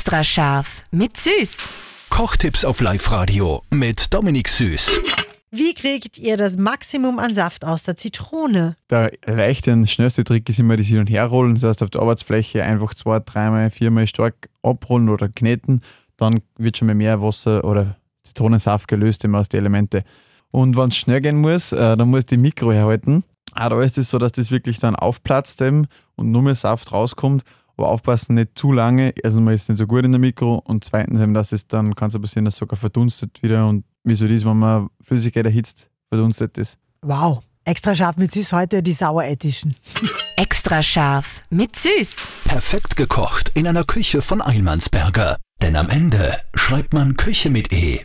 Extra scharf mit Süß. Kochtipps auf Live-Radio mit Dominik Süß. Wie kriegt ihr das Maximum an Saft aus der Zitrone? Der leichte und schnellste Trick ist immer das Hin- und Herrollen. Das heißt, auf der Arbeitsfläche einfach zwei, dreimal, viermal stark abrollen oder kneten. Dann wird schon mal mehr Wasser oder Zitronensaft gelöst immer aus den Elemente. Und wenn es schnell gehen muss, äh, dann muss die Mikro herhalten. Auch da ist es so, dass das wirklich dann aufplatzt eben und nur mehr Saft rauskommt. Aber aufpassen, nicht zu lange. Erstens mal ist es nicht so gut in der Mikro und zweitens eben, dass es dann kann es passieren, dass es sogar verdunstet wieder und wie so das, wenn man Flüssigkeit erhitzt, verdunstet es. Wow, extra scharf mit Süß heute die Sauer Edition. Extra scharf mit Süß. Perfekt gekocht in einer Küche von Eilmannsberger. Denn am Ende schreibt man Küche mit E.